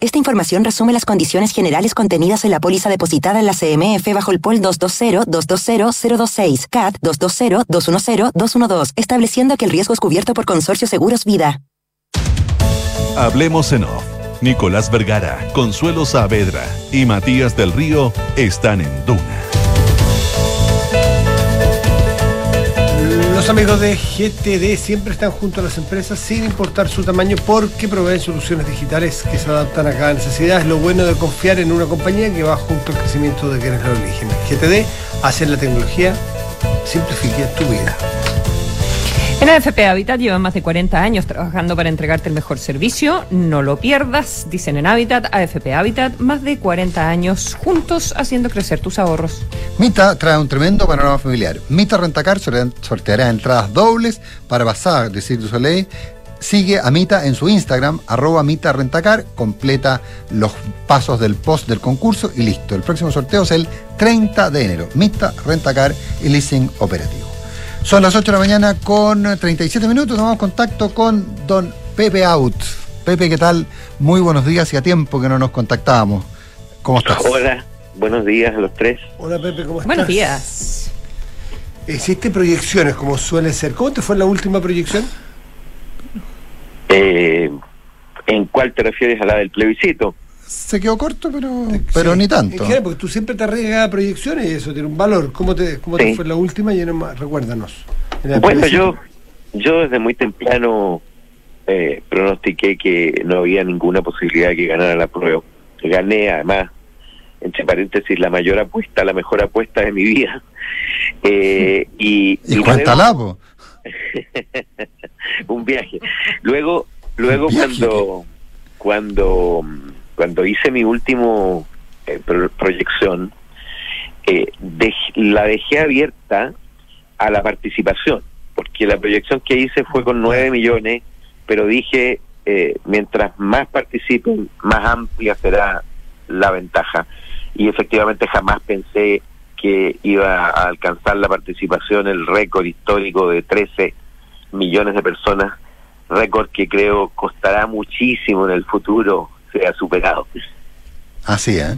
Esta información resume las condiciones generales contenidas en la póliza depositada en la CMF bajo el POL 220-220-026, CAT 220-210-212, estableciendo que el riesgo es cubierto por Consorcio Seguros Vida. Hablemos en off. Nicolás Vergara, Consuelo Saavedra y Matías del Río están en Duna. Amigos de GTD siempre están junto a las empresas sin importar su tamaño porque proveen soluciones digitales que se adaptan a cada necesidad. Es lo bueno de confiar en una compañía que va junto al crecimiento de quienes la eligen. GTD hacen la tecnología, simplifique tu vida. En AFP Habitat llevan más de 40 años trabajando para entregarte el mejor servicio. No lo pierdas, dicen en Habitat, AFP Habitat, más de 40 años juntos haciendo crecer tus ahorros. Mita trae un tremendo panorama familiar. Mita Rentacar sorteará entradas dobles para Bazar de Cirque du Soleil. Sigue a Mita en su Instagram, arroba Mita Rentacar, completa los pasos del post del concurso y listo. El próximo sorteo es el 30 de enero. Mita Rentacar y Leasing Operativo. Son las 8 de la mañana con 37 minutos. Tomamos contacto con don Pepe Out. Pepe, ¿qué tal? Muy buenos días y a tiempo que no nos contactábamos. ¿Cómo estás? Hola, buenos días a los tres. Hola Pepe, ¿cómo estás? Buenos días. Existen proyecciones, como suele ser. ¿Cómo te fue la última proyección? Eh, ¿En cuál te refieres a la del plebiscito? Se quedó corto, pero, pero ni tanto. Claro, porque tú siempre te arriesgas a proyecciones y eso tiene un valor. ¿Cómo te, cómo te fue la última? Y no más, recuérdanos. Bueno, yo, yo desde muy temprano eh, pronostiqué que no había ninguna posibilidad de que ganara la prueba. Gané, además, entre paréntesis, la mayor apuesta, la mejor apuesta de mi vida. (laughs) Eh, y, Y y cuéntala, po. (laughs) un viaje. Luego, luego Un viaje. cuando cuando cuando hice mi último eh, pro- proyección, eh, dej- la dejé abierta a la participación, porque la proyección que hice fue con 9 millones, pero dije, eh, mientras más participen, más amplia será la ventaja. Y efectivamente jamás pensé que iba a alcanzar la participación el récord histórico de 13 millones de personas, récord que creo costará muchísimo en el futuro sea superado. Así, ¿eh?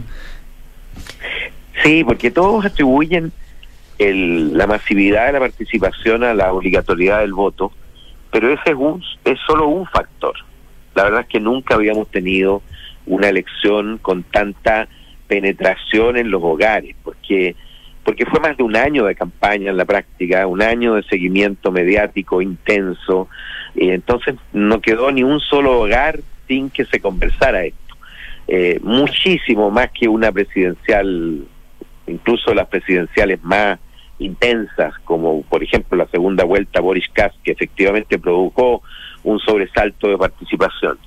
Sí, porque todos atribuyen el, la masividad de la participación a la obligatoriedad del voto, pero ese es, un, es solo un factor. La verdad es que nunca habíamos tenido una elección con tanta penetración en los hogares, porque porque fue más de un año de campaña en la práctica, un año de seguimiento mediático intenso, y entonces no quedó ni un solo hogar sin que se conversara esto. Eh, muchísimo más que una presidencial, incluso las presidenciales más intensas, como por ejemplo la segunda vuelta Boris Kass, que efectivamente produjo un sobresalto de participación.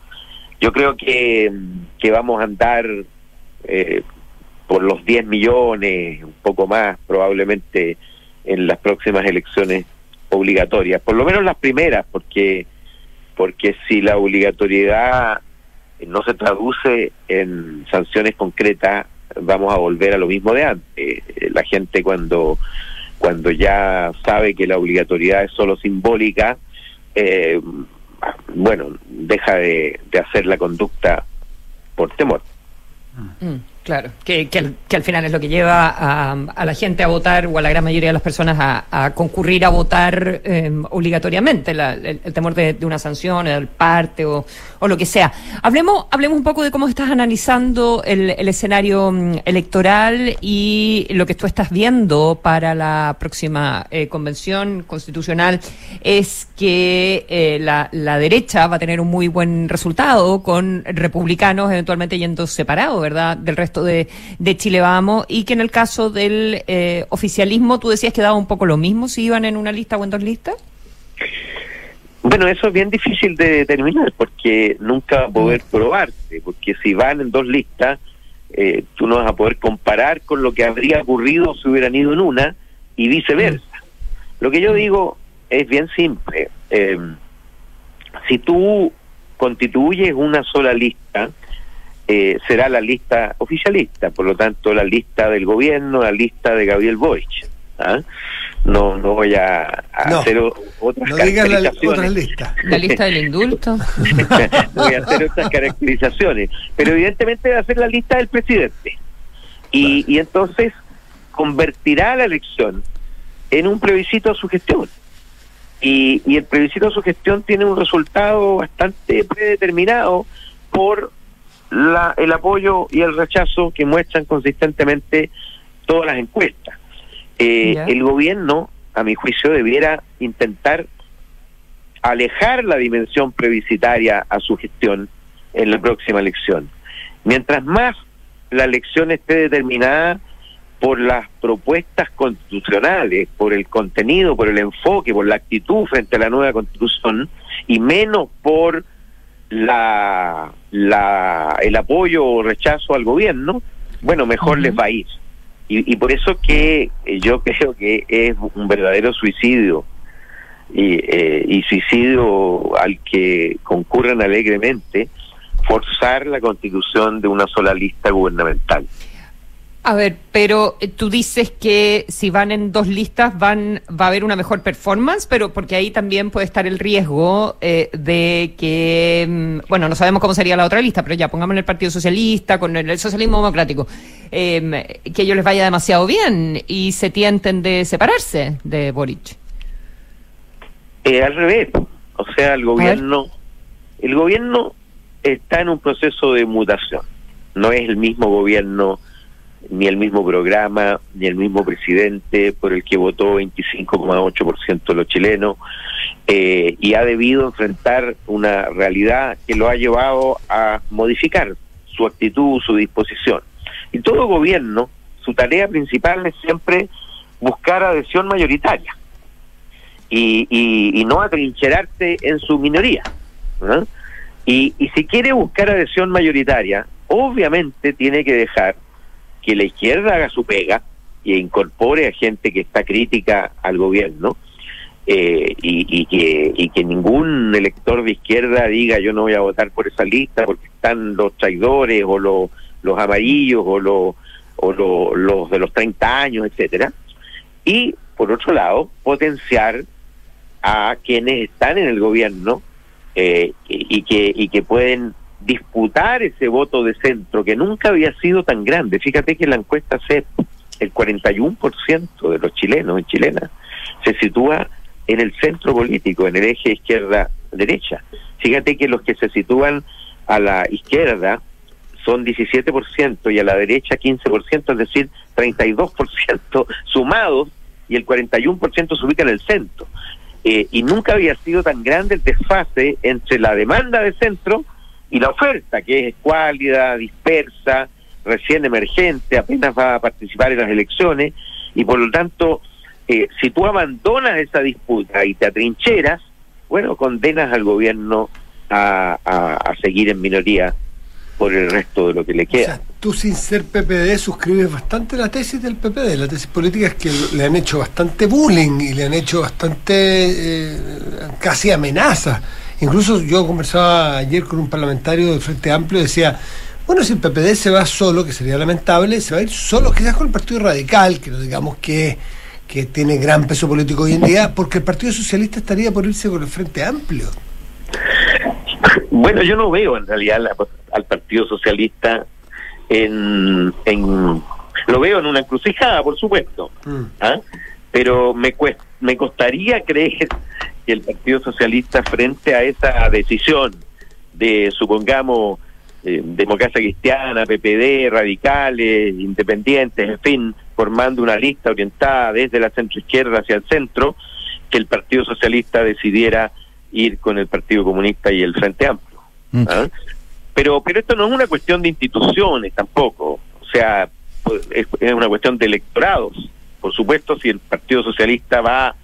Yo creo que, que vamos a andar eh, por los 10 millones, un poco más probablemente en las próximas elecciones obligatorias, por lo menos las primeras, porque porque si la obligatoriedad no se traduce en sanciones concretas, vamos a volver a lo mismo de antes. Eh, La gente cuando, cuando ya sabe que la obligatoriedad es solo simbólica, eh, bueno, deja de, de hacer la conducta por temor. Mm, claro, que, que, al, que al final es lo que lleva a, la gente a votar o a la gran mayoría de las personas a, concurrir a votar eh, obligatoriamente, el, el temor de, una sanción, del parte o, o lo que sea. Hablemos, hablemos un poco de cómo estás analizando el, el escenario mm, electoral y lo que tú estás viendo para la próxima eh, convención constitucional es que eh, la, la derecha va a tener un muy buen resultado con republicanos eventualmente yendo separados, ¿verdad?, del resto de, de Chile Vamos, y que en el caso del eh, oficialismo tú decías que daba un poco lo mismo si iban en una lista o en dos listas. Bueno, eso es bien difícil de determinar porque nunca va a poder probarse, porque si van en dos listas, eh, tú no vas a poder comparar con lo que habría ocurrido si hubieran ido en una y viceversa. Lo que yo digo es bien simple. Eh, si tú constituyes una sola lista, eh, será la lista oficialista, por lo tanto la lista del gobierno, la lista de Gabriel Boric. ¿ah? No, no voy a, a No. hacer otras No digas la otra lista. La lista del indulto. (laughs) no voy a hacer otras caracterizaciones, pero evidentemente va a ser la lista del presidente. Y, y entonces convertirá la elección en un plebiscito a su gestión. Y, y el plebiscito a su gestión tiene un resultado bastante predeterminado por la, el apoyo y el rechazo que muestran consistentemente todas las encuestas. Eh, el gobierno, a mi juicio, debiera intentar alejar la dimensión plebiscitaria a su gestión en la próxima elección. Mientras más la elección esté determinada por las propuestas constitucionales, por el contenido, por el enfoque, por la actitud frente a la nueva constitución y menos por la, la el apoyo o rechazo al gobierno, bueno, mejor les va a ir. Y, y por eso que eh, yo (laughs) creo que es un verdadero suicidio y, eh, y suicidio al que concurren alegremente forzar la constitución de una sola lista gubernamental. A ver, pero eh, tú dices que si van en dos listas van va a haber una mejor performance, pero porque ahí también puede estar el riesgo eh, de que, mm, bueno, no sabemos cómo sería la otra lista, pero ya pongamos en el Partido Socialista, con el, el socialismo democrático, eh, que ellos les vaya demasiado bien y se tienten de separarse de Boric. Eh, al revés, o sea, el gobierno, el gobierno está en un proceso de mutación. No es el mismo gobierno, ni el mismo programa, ni el mismo presidente por el que votó 25,8% de los chilenos, eh, y ha debido enfrentar una realidad que lo ha llevado a modificar su actitud, su disposición. Y todo gobierno, su tarea principal es siempre buscar adhesión mayoritaria y, y, no atrincherarse en su minoría. ¿no? Y, y si quiere buscar adhesión mayoritaria, obviamente tiene que dejar que la izquierda haga su pega e incorpore a gente que está crítica al gobierno eh, y, que, y que ningún elector de izquierda diga yo no voy a votar por esa lista porque están los traidores o los, los amarillos o, los, o los, los de los 30 años, etcétera. Y por otro lado potenciar a quienes están en el gobierno eh, y que y que pueden disputar ese voto de centro que nunca había sido tan grande. Fíjate que la encuesta CEP el 41% de los chilenos y chilenas se sitúa en el centro político, en el eje izquierda-derecha. Fíjate que los que se sitúan a la izquierda son 17% y a la derecha 15%, es decir, 32% (laughs) sumados y el 41% se ubica en el centro. Eh, y nunca había sido tan grande el desfase entre la demanda de centro y la oferta, que es escuálida, dispersa, recién emergente, apenas va a participar en las elecciones, y por lo tanto, eh, si tú abandonas esa disputa y te atrincheras, bueno, condenas al gobierno a, a, a seguir en minoría por el resto de lo que le queda. Tú sin ser PPD suscribes bastante la tesis del PPD. La tesis política es que le han hecho bastante bullying y le han hecho bastante eh, casi amenaza. Incluso yo conversaba ayer con un parlamentario del Frente Amplio y decía, Bueno, si el PPD se va solo, que sería lamentable, se va a ir solo, quizás con el Partido Radical, que no digamos que, que tiene gran peso político hoy en día, porque el Partido Socialista estaría por irse con el Frente Amplio. Bueno, yo no veo en realidad la- al Partido Socialista en, en- Lo veo en una encrucijada, por supuesto. ¿ah? Pero me, cuest- me costaría creer que el Partido Socialista, frente a esa decisión de, supongamos, eh, democracia cristiana, PPD, radicales, independientes, en fin, formando una lista orientada desde la centroizquierda hacia el centro, que el Partido Socialista decidiera ir con el Partido Comunista y el Frente Amplio. ¿ah? Pero, pero esto no es una cuestión de instituciones tampoco, o sea, pues, es, es una cuestión de electorados. Por supuesto, si el Partido Socialista va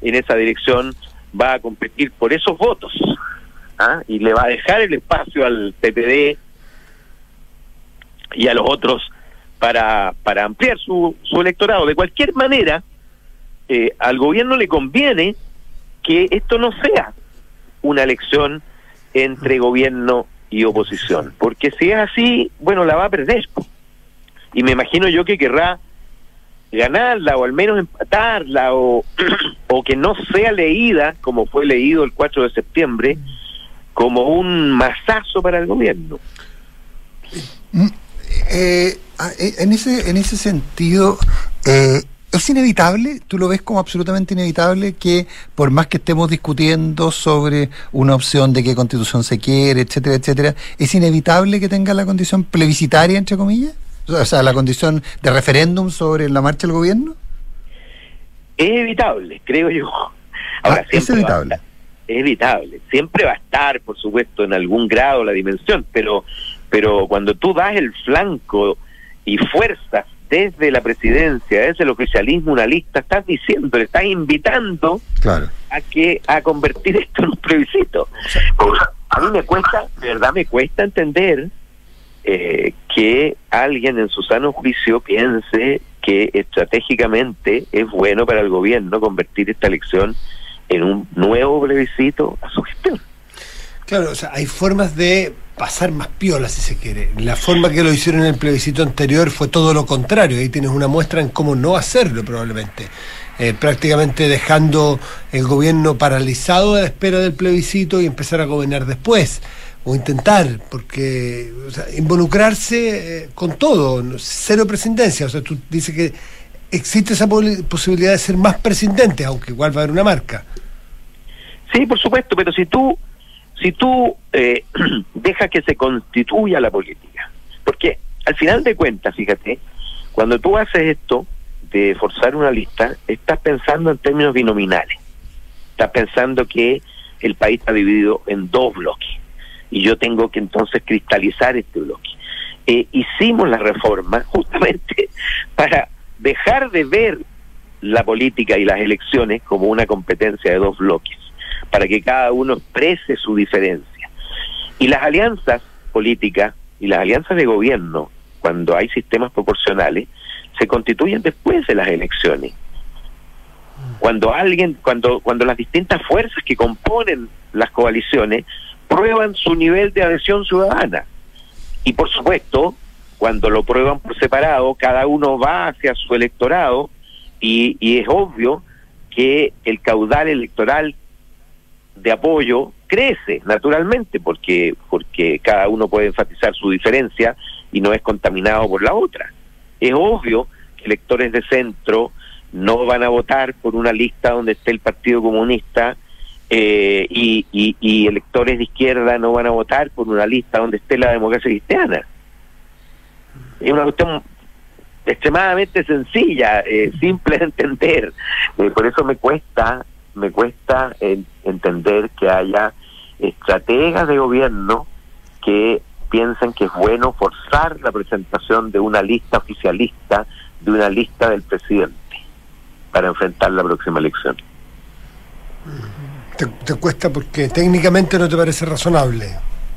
en esa dirección, va a competir por esos votos ¿ah? y le va a dejar el espacio al PPD y a los otros para, para ampliar su, su electorado. De cualquier manera, eh, al gobierno le conviene que esto no sea una elección entre gobierno y oposición, porque si es así, bueno, la va a perder. Y me imagino yo que querrá ganarla o al menos empatarla o, (clears throat) o que no sea leída como fue leído el 4 de septiembre como un masazo para el gobierno. Eh, ah, eh, en ese en ese sentido eh, es inevitable tú lo ves como absolutamente inevitable que por más que estemos discutiendo sobre una opción de qué constitución se quiere etcétera etcétera es inevitable que tenga la condición plebiscitaria entre comillas o sea la condición de referéndum sobre la marcha del gobierno Es evitable, creo yo. Ahora, Ah, es evitable estar- es evitable. Siempre va a estar, por supuesto, en algún grado la dimensión, pero, pero cuando tú das el flanco y fuerzas desde la presidencia, desde el oficialismo, una lista, estás diciendo, le estás invitando claro a que a convertir esto en un plebiscito. a mí me cuesta, de verdad me cuesta entender eh, que alguien en su sano juicio piense que estratégicamente es bueno para el gobierno convertir esta elección en un nuevo plebiscito a su gestión. Claro, o sea, hay formas de pasar más piola, si se quiere. La forma que lo hicieron en el plebiscito anterior fue todo lo contrario. Ahí tienes una muestra en cómo no hacerlo, probablemente. Eh, prácticamente dejando el gobierno paralizado a la espera del plebiscito y empezar a gobernar después. O intentar, porque o sea, involucrarse eh, con todo, cero presidencia. O sea, tú dices que existe esa posibilidad de ser más presidente, aunque igual va a haber una marca. Sí, por supuesto, pero si tú, si tú eh, (clears throat) dejas que se constituya la política, porque al final de cuentas, fíjate, cuando tú haces esto de forzar una lista, estás pensando en términos binominales, estás pensando que el país está dividido en dos bloques y yo tengo que entonces cristalizar este bloque. Eh, hicimos la reforma (laughs) justamente para dejar de ver la política y las elecciones como una competencia de dos bloques, para que cada uno exprese su diferencia. Y las alianzas políticas y las alianzas de gobierno, cuando hay sistemas proporcionales, se constituyen después de las elecciones. Cuando alguien, cuando, cuando las distintas fuerzas que componen las coaliciones prueban su nivel de adhesión ciudadana. Y por supuesto, cuando lo prueban por separado, cada uno va hacia su electorado y, y es obvio que el caudal electoral de apoyo crece naturalmente porque porque cada uno puede enfatizar su diferencia y no es contaminado por la otra. Es obvio que electores de centro no van a votar por una lista donde esté el Partido Comunista eh, y, y, y electores de izquierda no van a votar por una lista donde esté la democracia cristiana. Es una cuestión extremadamente sencilla, eh, simple de entender. Eh, por eso me cuesta, me cuesta en- entender que haya estrategas de gobierno que piensen que es bueno forzar la presentación de una lista oficialista, de una lista del presidente, para enfrentar la próxima elección. Te, te cuesta porque técnicamente no te parece razonable.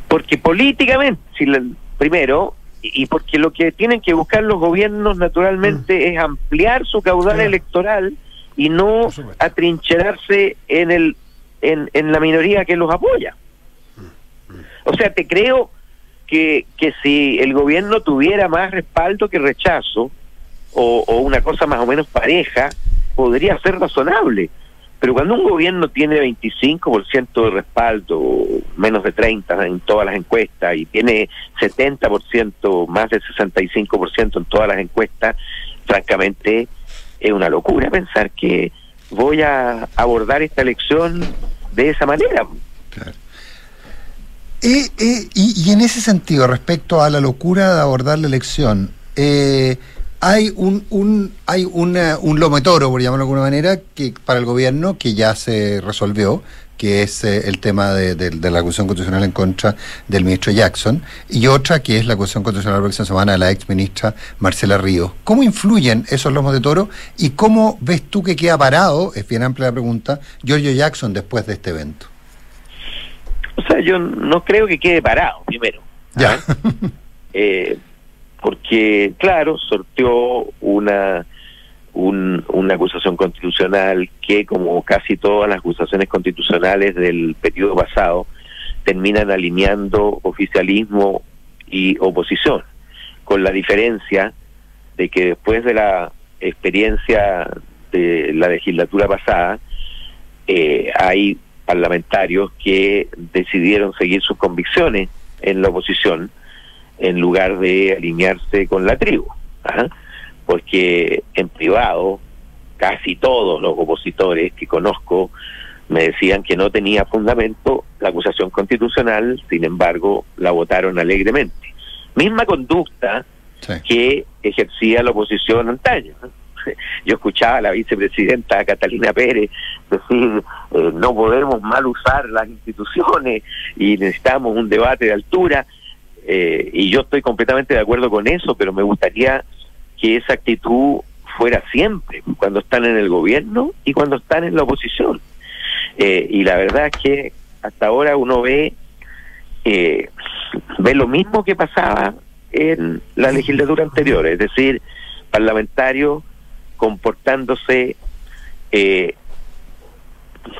Porque políticamente, si la- primero, y y porque lo que tienen que buscar los gobiernos naturalmente es ampliar su caudal electoral y no atrincherarse en el en, en la minoría que los apoya. O sea, te creo que, que si el gobierno tuviera más respaldo que rechazo, o, o una cosa más o menos pareja, podría ser razonable. Pero cuando un gobierno tiene 25% de respaldo, menos de 30 en todas las encuestas, y tiene 70%, más de 65% en todas las encuestas, francamente es una locura pensar que voy a abordar esta elección de esa manera. Eh, eh, y, y en ese sentido, respecto a la locura de abordar la elección, eh, hay un, un hay una, un lomo de toro, por llamarlo de alguna manera, que para el gobierno que ya se resolvió, que es eh, el tema de, de- de la acusación constitucional en contra del ministro Jackson, y otra que es la acusación constitucional la próxima semana de la ex ministra Marcela Ríos. ¿Cómo influyen esos lomos de toro y cómo ves tú que queda parado, es bien amplia la pregunta, Giorgio Jackson después de este evento? O sea, yo no creo que quede parado, primero. Ya. (laughs) Eh, porque, claro, sorteó una, un- una acusación constitucional que, como casi todas las acusaciones constitucionales del periodo pasado, terminan alineando oficialismo y oposición, con la diferencia de que después de la experiencia de la legislatura pasada, eh, hay parlamentarios que decidieron seguir sus convicciones en la oposición en lugar de alinearse con la tribu. ¿ah? Porque en privado, casi todos los opositores que conozco me decían que no tenía fundamento la acusación constitucional, sin embargo, la votaron alegremente. Misma conducta que ejercía la oposición antaño. (laughs) Yo escuchaba a la vicepresidenta Catalina Pérez decir, eh, no podemos mal usar las instituciones y necesitamos un debate de altura. Eh, y yo estoy completamente de acuerdo con eso, pero me gustaría que esa actitud fuera siempre, cuando están en el gobierno y cuando están en la oposición. Eh, y la verdad es que hasta ahora uno ve, eh, ve lo mismo que pasaba en la legislatura anterior, es decir, parlamentarios comportándose, eh,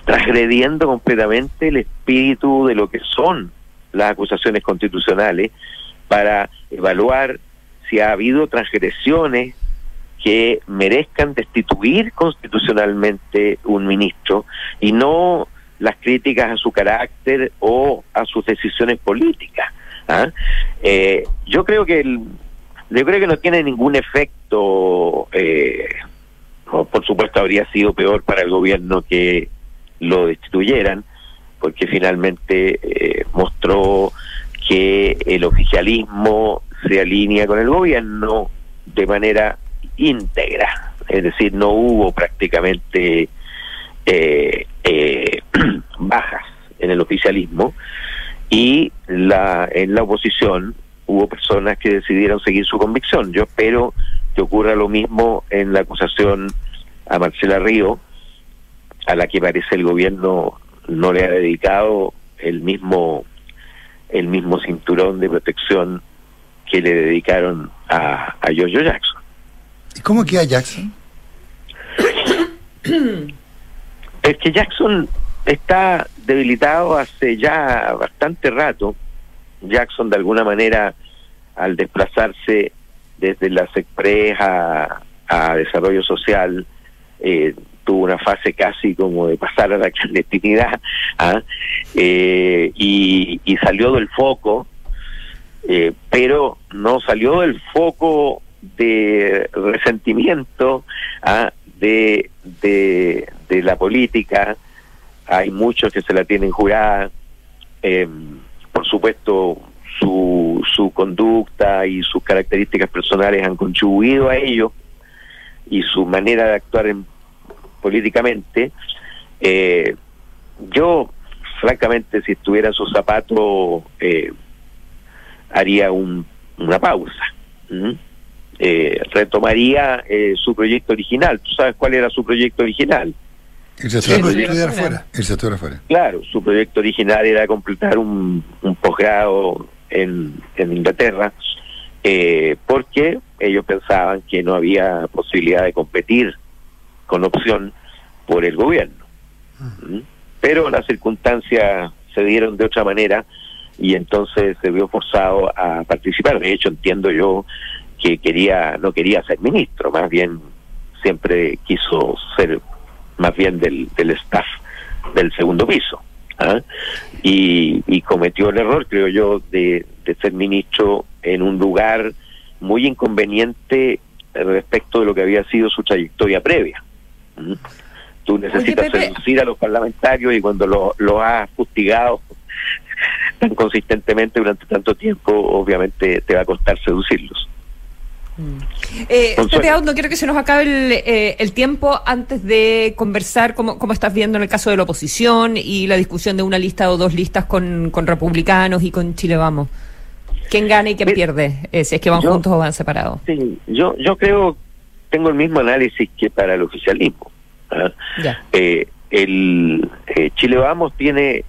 transgrediendo completamente el espíritu de lo que son las acusaciones constitucionales para evaluar si ha habido transgresiones que merezcan destituir constitucionalmente un ministro y no las críticas a su carácter o a sus decisiones políticas. ¿ah? Eh, yo creo que el- yo creo que no tiene ningún efecto. eh, por supuesto habría sido peor para el gobierno que lo destituyeran, porque finalmente eh, mostró que el oficialismo se alinea con el gobierno de manera íntegra, es decir, no hubo prácticamente eh, eh, (clears throat) bajas en el oficialismo y la en la oposición hubo personas que decidieron seguir su convicción. Yo espero que ocurra lo mismo en la acusación a Marcela Río, a la que parece el gobierno no le ha dedicado el mismo el mismo cinturón de protección que le dedicaron a, a Giorgio Jackson. ¿Y cómo queda Jackson? (clears throat) Es que Jackson está debilitado hace ya bastante rato. Jackson de alguna manera al desplazarse desde la SECPRES a, a desarrollo social eh, tuvo una fase casi como de pasar a la clandestinidad (laughs) ¿ah? Eh, y, y salió del foco eh, pero no salió del foco de resentimiento ¿ah? de, de, de la política hay muchos que se la tienen jurada eh, por supuesto su, su conducta y sus características personales han contribuido a ello y su manera de actuar en- políticamente eh, yo francamente si estuviera en sus zapatos eh, haría un, una pausa ¿m? Eh, retomaría eh, su proyecto original tú sabes cuál era su proyecto original Irse a Sí, afuera. Estudiar afuera. Claro, su proyecto original era completar un, un posgrado en, en Inglaterra, eh, porque ellos pensaban que no había posibilidad de competir con opción por el gobierno. ¿Mm? Pero las circunstancias se dieron de otra manera y entonces se vio forzado a participar. De hecho, entiendo yo que quería no quería ser ministro, más bien siempre quiso ser más bien del, del staff del segundo piso. ¿ah? Y, y cometió el error, creo yo, de, de ser ministro en un lugar muy inconveniente respecto de lo que había sido su trayectoria previa. ¿Mm? Tú necesitas seducir a los parlamentarios y cuando lo, lo has fustigado tan consistentemente durante tanto tiempo, obviamente te va a costar seducirlos. Eh, Consuelo. Pepe no quiero que se nos acabe el, eh, el tiempo antes de conversar cómo, cómo estás viendo en el caso de la oposición y la discusión de una lista o dos listas con, con republicanos y con Chile Vamos. ¿Quién gana y quién pierde? Eh, si es que van yo- juntos o van separados. Sí, yo, yo creo, tengo el mismo análisis que para el oficialismo. ¿ah? Ya. Eh, el eh, Chile Vamos tiene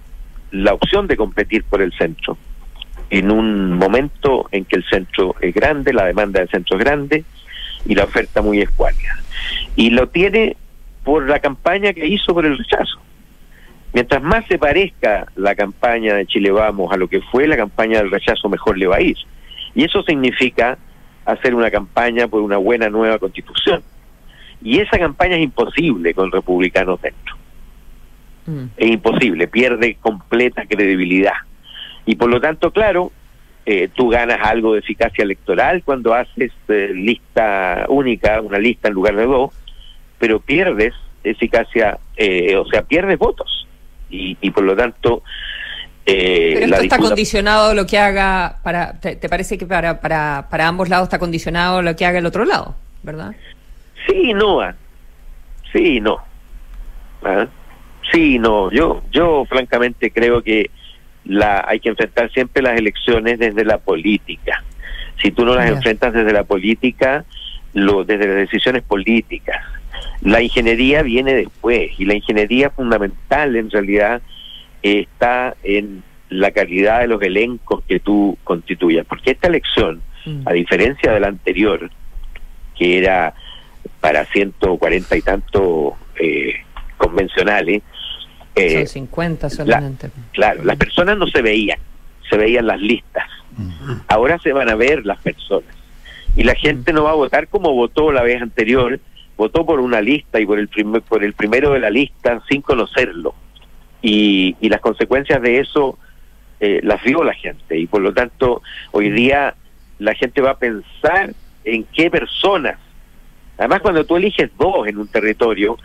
la opción de competir por el centro en un momento en que el centro es grande, la demanda del centro es grande y la oferta muy escuálida. Y lo tiene por la campaña que hizo por el rechazo. Mientras más se parezca la campaña de Chile Vamos a lo que fue la campaña del rechazo, mejor le va a ir. Y eso significa hacer una campaña por una buena nueva constitución. Y esa campaña es imposible con republicanos dentro. Es imposible, pierde completa credibilidad. Y por lo tanto, claro, eh, tú ganas algo de eficacia electoral cuando haces eh, lista única, una lista en lugar de dos, pero pierdes eficacia, eh, o sea, pierdes votos. Y, y por lo tanto, eh, Pero la esto está condicionado lo que haga, para, te, te parece que para, para, para ambos lados está condicionado lo que haga el otro lado, ¿verdad? Sí, no. ah. Sí, no. Ah, Sí, no. Yo, yo francamente creo que la hay que enfrentar siempre las elecciones desde la política. Si tú no las enfrentas desde la política, lo, desde las decisiones políticas. La ingeniería viene después y la ingeniería fundamental en realidad está en la calidad de los elencos que tú constituyas. Porque esta elección, a diferencia de la anterior, que era para 140 y tanto eh, convencionales, eh, Son 50 solamente. claro, las personas no se veían, se veían las listas. Ahora se van a ver las personas. Y la gente no va a votar como votó la vez anterior, votó por una lista y por el, primer, por el primero de la lista sin conocerlo. Y, y las consecuencias de eso eh, las vio la gente. Y por lo tanto, hoy día la gente va a pensar en qué personas. Además, cuando tú eliges dos en un territorio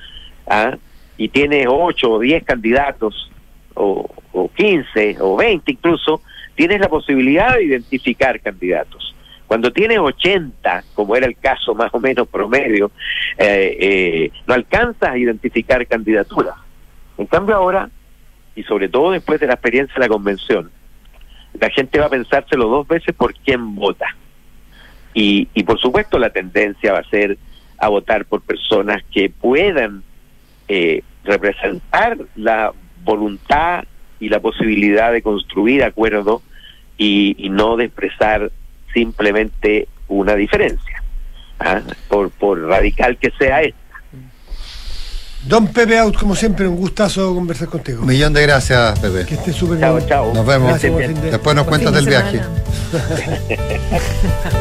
¿ah? y tienes ocho o diez candidatos, o, o 15 o 20 incluso, tienes la posibilidad de identificar candidatos. Cuando tienes 80, como era el caso más o menos promedio, eh, eh, no alcanzas a identificar candidaturas. En cambio ahora, y sobre todo después de la experiencia de la convención, la gente va a pensárselo dos veces por quién vota. Y, y por supuesto la tendencia va a ser a votar por personas que puedan eh, representar la voluntad y la posibilidad de construir acuerdos y, y no de expresar simplemente una diferencia, ¿ah? por, por radical que sea esta. Don Pepe Out, como siempre, un gustazo conversar contigo. Un millón de gracias, Pepe. Que esté súper Chao, bien. chao. Nos vemos. Gracias, Después nos cuentas del de viaje. (laughs)